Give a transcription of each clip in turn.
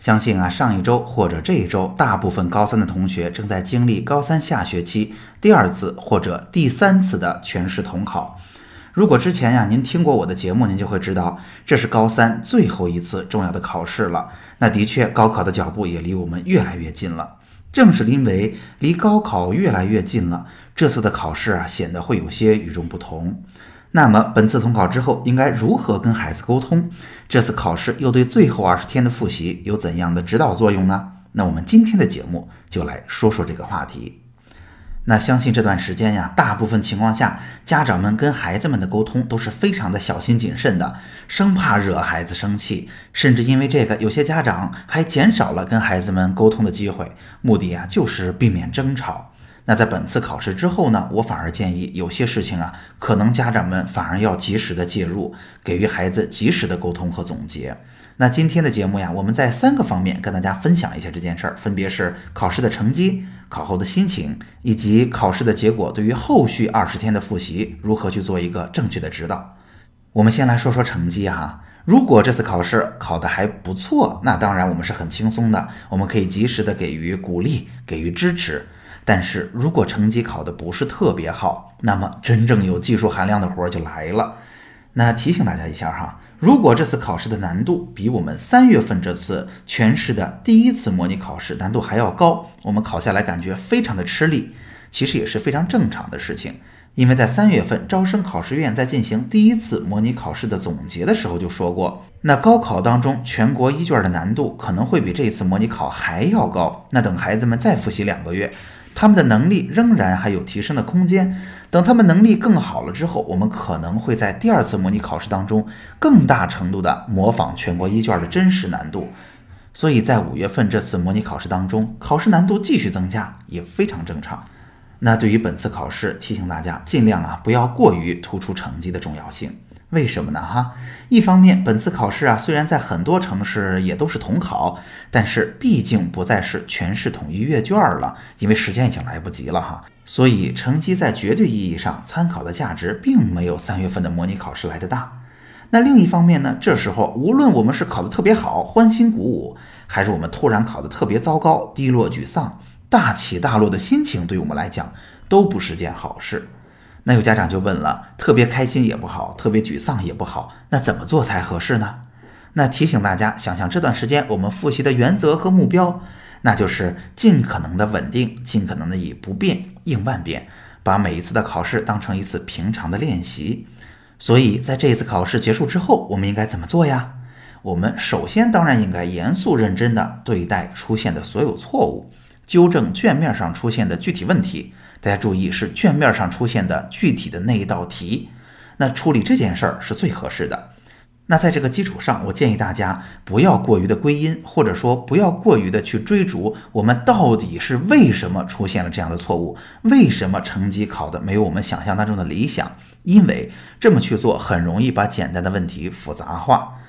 相信啊，上一周或者这一周，大部分高三的同学正在经历高三下学期第二次或者第三次的全市统考。如果之前呀您听过我的节目，您就会知道这是高三最后一次重要的考试了。那的确，高考的脚步也离我们越来越近了。正是因为离高考越来越近了，这次的考试啊显得会有些与众不同。那么本次统考之后应该如何跟孩子沟通？这次考试又对最后二十天的复习有怎样的指导作用呢？那我们今天的节目就来说说这个话题。那相信这段时间呀，大部分情况下，家长们跟孩子们的沟通都是非常的小心谨慎的，生怕惹孩子生气，甚至因为这个，有些家长还减少了跟孩子们沟通的机会，目的啊就是避免争吵。那在本次考试之后呢，我反而建议有些事情啊，可能家长们反而要及时的介入，给予孩子及时的沟通和总结。那今天的节目呀，我们在三个方面跟大家分享一下这件事儿，分别是考试的成绩、考后的心情，以及考试的结果对于后续二十天的复习如何去做一个正确的指导。我们先来说说成绩哈，如果这次考试考得还不错，那当然我们是很轻松的，我们可以及时的给予鼓励，给予支持。但是如果成绩考得不是特别好，那么真正有技术含量的活儿就来了。那提醒大家一下哈，如果这次考试的难度比我们三月份这次全市的第一次模拟考试难度还要高，我们考下来感觉非常的吃力，其实也是非常正常的事情。因为在三月份招生考试院在进行第一次模拟考试的总结的时候就说过，那高考当中全国一卷的难度可能会比这一次模拟考还要高。那等孩子们再复习两个月。他们的能力仍然还有提升的空间。等他们能力更好了之后，我们可能会在第二次模拟考试当中更大程度的模仿全国一卷的真实难度。所以在五月份这次模拟考试当中，考试难度继续增加也非常正常。那对于本次考试，提醒大家尽量啊不要过于突出成绩的重要性。为什么呢？哈，一方面，本次考试啊，虽然在很多城市也都是统考，但是毕竟不再是全市统一阅卷了，因为时间已经来不及了哈。所以成绩在绝对意义上参考的价值，并没有三月份的模拟考试来的大。那另一方面呢，这时候无论我们是考得特别好，欢欣鼓舞，还是我们突然考得特别糟糕，低落沮丧，大起大落的心情，对我们来讲都不是件好事。那有家长就问了，特别开心也不好，特别沮丧也不好，那怎么做才合适呢？那提醒大家，想想这段时间我们复习的原则和目标，那就是尽可能的稳定，尽可能的以不变应万变，把每一次的考试当成一次平常的练习。所以在这一次考试结束之后，我们应该怎么做呀？我们首先当然应该严肃认真的对待出现的所有错误，纠正卷面上出现的具体问题。大家注意，是卷面上出现的具体的那一道题，那处理这件事儿是最合适的。那在这个基础上，我建议大家不要过于的归因，或者说不要过于的去追逐我们到底是为什么出现了这样的错误，为什么成绩考的没有我们想象当中的理想？因为这么去做很容易把简单的问题复杂化。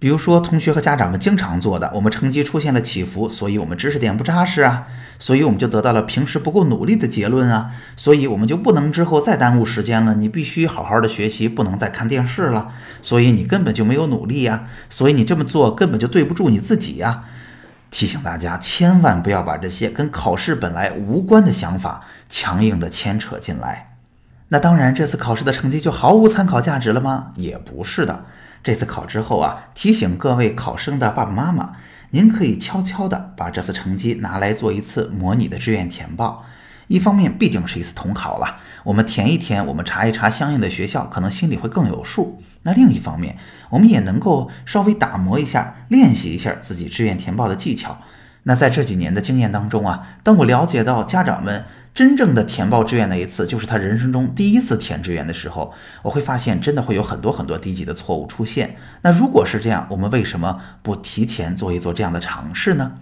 比如说，同学和家长们经常做的，我们成绩出现了起伏，所以我们知识点不扎实啊，所以我们就得到了平时不够努力的结论啊，所以我们就不能之后再耽误时间了。你必须好好的学习，不能再看电视了。所以你根本就没有努力呀，所以你这么做根本就对不住你自己呀。提醒大家，千万不要把这些跟考试本来无关的想法强硬的牵扯进来。那当然，这次考试的成绩就毫无参考价值了吗？也不是的。这次考之后啊，提醒各位考生的爸爸妈妈，您可以悄悄的把这次成绩拿来做一次模拟的志愿填报。一方面，毕竟是一次统考了，我们填一填，我们查一查相应的学校，可能心里会更有数。那另一方面，我们也能够稍微打磨一下，练习一下自己志愿填报的技巧。那在这几年的经验当中啊，当我了解到家长们。真正的填报志愿那一次，就是他人生中第一次填志愿的时候，我会发现真的会有很多很多低级的错误出现。那如果是这样，我们为什么不提前做一做这样的尝试呢？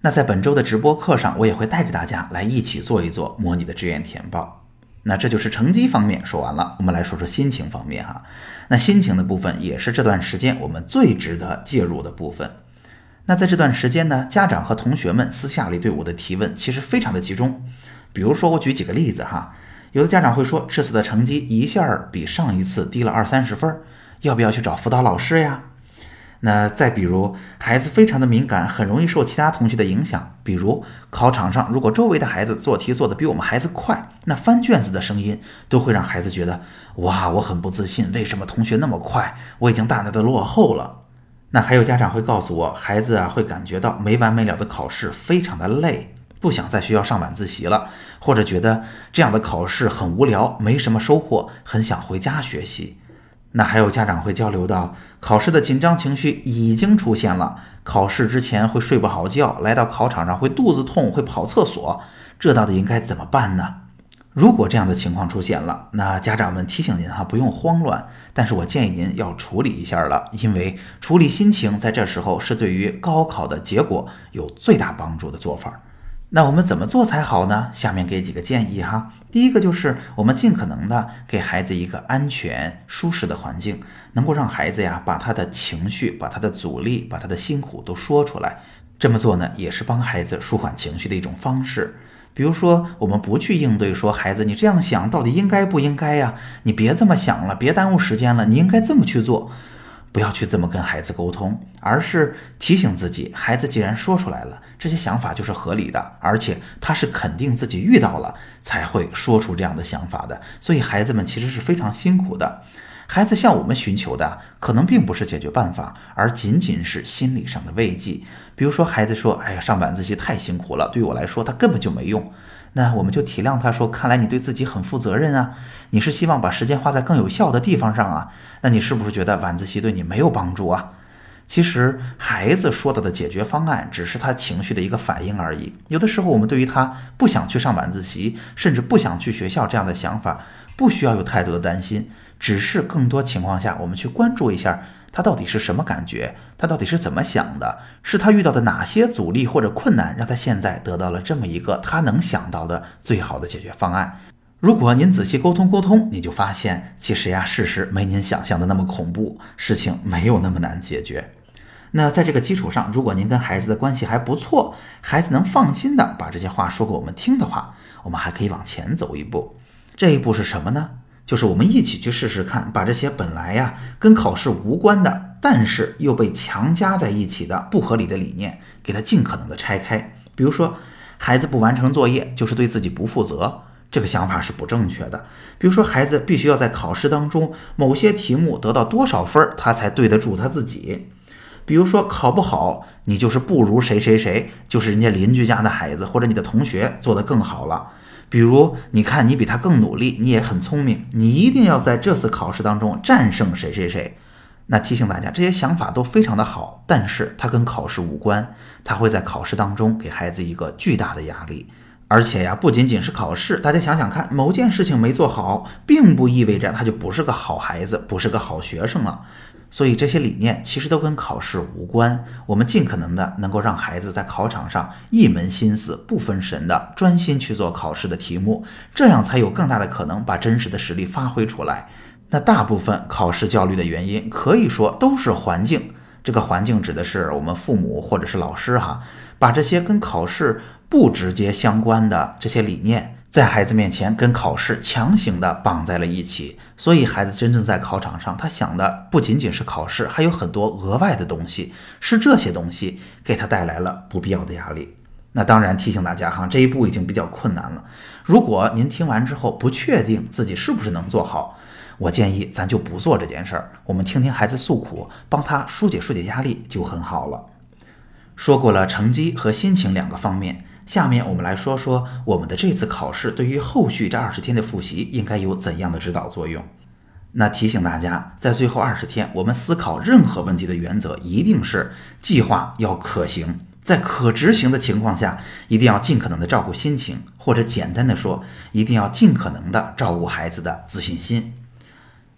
那在本周的直播课上，我也会带着大家来一起做一做模拟的志愿填报。那这就是成绩方面说完了，我们来说说心情方面哈。那心情的部分也是这段时间我们最值得介入的部分。那在这段时间呢，家长和同学们私下里对我的提问其实非常的集中。比如说，我举几个例子哈，有的家长会说，这次的成绩一下比上一次低了二三十分，要不要去找辅导老师呀？那再比如，孩子非常的敏感，很容易受其他同学的影响。比如考场上，如果周围的孩子做题做得比我们孩子快，那翻卷子的声音都会让孩子觉得，哇，我很不自信，为什么同学那么快，我已经大大的落后了。那还有家长会告诉我，孩子啊会感觉到没完没了的考试非常的累，不想在学校上晚自习了，或者觉得这样的考试很无聊，没什么收获，很想回家学习。那还有家长会交流到，考试的紧张情绪已经出现了，考试之前会睡不好觉，来到考场上会肚子痛，会跑厕所，这到底应该怎么办呢？如果这样的情况出现了，那家长们提醒您哈，不用慌乱，但是我建议您要处理一下了，因为处理心情在这时候是对于高考的结果有最大帮助的做法。那我们怎么做才好呢？下面给几个建议哈。第一个就是我们尽可能的给孩子一个安全舒适的环境，能够让孩子呀把他的情绪、把他的阻力、把他的辛苦都说出来。这么做呢，也是帮孩子舒缓情绪的一种方式。比如说，我们不去应对说孩子你这样想到底应该不应该呀？你别这么想了，别耽误时间了，你应该这么去做。不要去这么跟孩子沟通，而是提醒自己，孩子既然说出来了，这些想法就是合理的，而且他是肯定自己遇到了才会说出这样的想法的。所以孩子们其实是非常辛苦的，孩子向我们寻求的可能并不是解决办法，而仅仅是心理上的慰藉。比如说，孩子说：“哎呀，上晚自习太辛苦了，对于我来说，他根本就没用。”那我们就体谅他，说：“看来你对自己很负责任啊，你是希望把时间花在更有效的地方上啊？那你是不是觉得晚自习对你没有帮助啊？”其实孩子说到的解决方案只是他情绪的一个反应而已。有的时候，我们对于他不想去上晚自习，甚至不想去学校这样的想法，不需要有太多的担心，只是更多情况下，我们去关注一下。他到底是什么感觉？他到底是怎么想的？是他遇到的哪些阻力或者困难，让他现在得到了这么一个他能想到的最好的解决方案？如果您仔细沟通沟通，你就发现，其实呀，事实没您想象的那么恐怖，事情没有那么难解决。那在这个基础上，如果您跟孩子的关系还不错，孩子能放心的把这些话说给我们听的话，我们还可以往前走一步。这一步是什么呢？就是我们一起去试试看，把这些本来呀跟考试无关的，但是又被强加在一起的不合理的理念，给它尽可能的拆开。比如说，孩子不完成作业就是对自己不负责，这个想法是不正确的。比如说，孩子必须要在考试当中某些题目得到多少分，他才对得住他自己。比如说，考不好，你就是不如谁谁谁，就是人家邻居家的孩子或者你的同学做得更好了。比如，你看你比他更努力，你也很聪明，你一定要在这次考试当中战胜谁谁谁。那提醒大家，这些想法都非常的好，但是它跟考试无关，它会在考试当中给孩子一个巨大的压力。而且呀，不仅仅是考试，大家想想看，某件事情没做好，并不意味着他就不是个好孩子，不是个好学生了。所以这些理念其实都跟考试无关。我们尽可能的能够让孩子在考场上一门心思、不分神的专心去做考试的题目，这样才有更大的可能把真实的实力发挥出来。那大部分考试焦虑的原因，可以说都是环境。这个环境指的是我们父母或者是老师哈，把这些跟考试不直接相关的这些理念。在孩子面前跟考试强行的绑在了一起，所以孩子真正在考场上，他想的不仅仅是考试，还有很多额外的东西，是这些东西给他带来了不必要的压力。那当然提醒大家哈，这一步已经比较困难了。如果您听完之后不确定自己是不是能做好，我建议咱就不做这件事儿，我们听听孩子诉苦，帮他疏解疏解压力就很好了。说过了成绩和心情两个方面。下面我们来说说我们的这次考试对于后续这二十天的复习应该有怎样的指导作用。那提醒大家，在最后二十天，我们思考任何问题的原则一定是计划要可行，在可执行的情况下，一定要尽可能的照顾心情，或者简单的说，一定要尽可能的照顾孩子的自信心。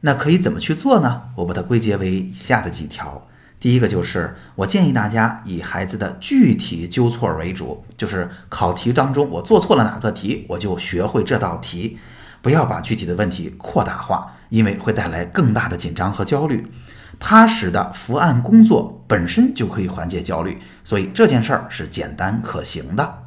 那可以怎么去做呢？我把它归结为以下的几条。第一个就是我建议大家以孩子的具体纠错为主，就是考题当中我做错了哪个题，我就学会这道题，不要把具体的问题扩大化，因为会带来更大的紧张和焦虑。踏实的伏案工作本身就可以缓解焦虑，所以这件事儿是简单可行的。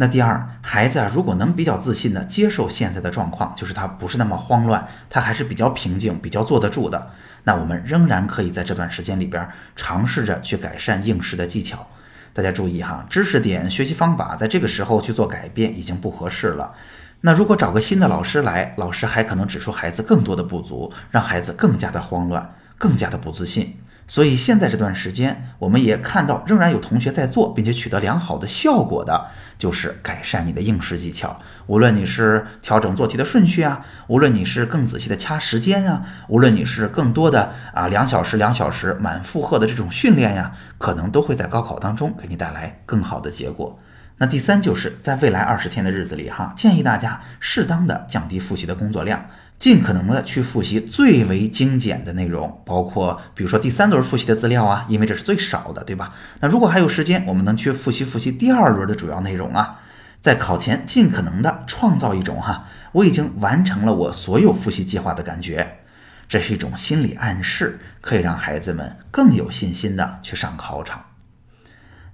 那第二，孩子啊，如果能比较自信的接受现在的状况，就是他不是那么慌乱，他还是比较平静、比较坐得住的。那我们仍然可以在这段时间里边尝试着去改善应试的技巧。大家注意哈，知识点、学习方法在这个时候去做改变已经不合适了。那如果找个新的老师来，老师还可能指出孩子更多的不足，让孩子更加的慌乱。更加的不自信，所以现在这段时间，我们也看到仍然有同学在做，并且取得良好的效果的，就是改善你的应试技巧。无论你是调整做题的顺序啊，无论你是更仔细的掐时间啊，无论你是更多的啊两小时两小时满负荷的这种训练呀，可能都会在高考当中给你带来更好的结果。那第三就是在未来二十天的日子里哈，建议大家适当的降低复习的工作量。尽可能的去复习最为精简的内容，包括比如说第三轮复习的资料啊，因为这是最少的，对吧？那如果还有时间，我们能去复习复习第二轮的主要内容啊，在考前尽可能的创造一种哈，我已经完成了我所有复习计划的感觉，这是一种心理暗示，可以让孩子们更有信心的去上考场。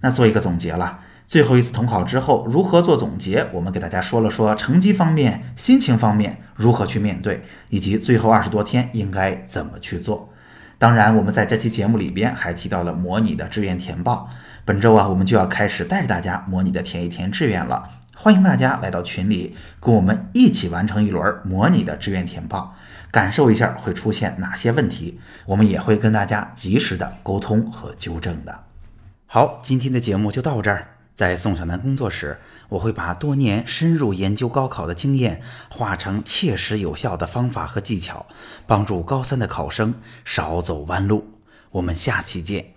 那做一个总结了。最后一次统考之后，如何做总结？我们给大家说了说成绩方面、心情方面如何去面对，以及最后二十多天应该怎么去做。当然，我们在这期节目里边还提到了模拟的志愿填报。本周啊，我们就要开始带着大家模拟的填一填志愿了。欢迎大家来到群里，跟我们一起完成一轮模拟的志愿填报，感受一下会出现哪些问题。我们也会跟大家及时的沟通和纠正的。好，今天的节目就到这儿。在宋小楠工作室，我会把多年深入研究高考的经验化成切实有效的方法和技巧，帮助高三的考生少走弯路。我们下期见。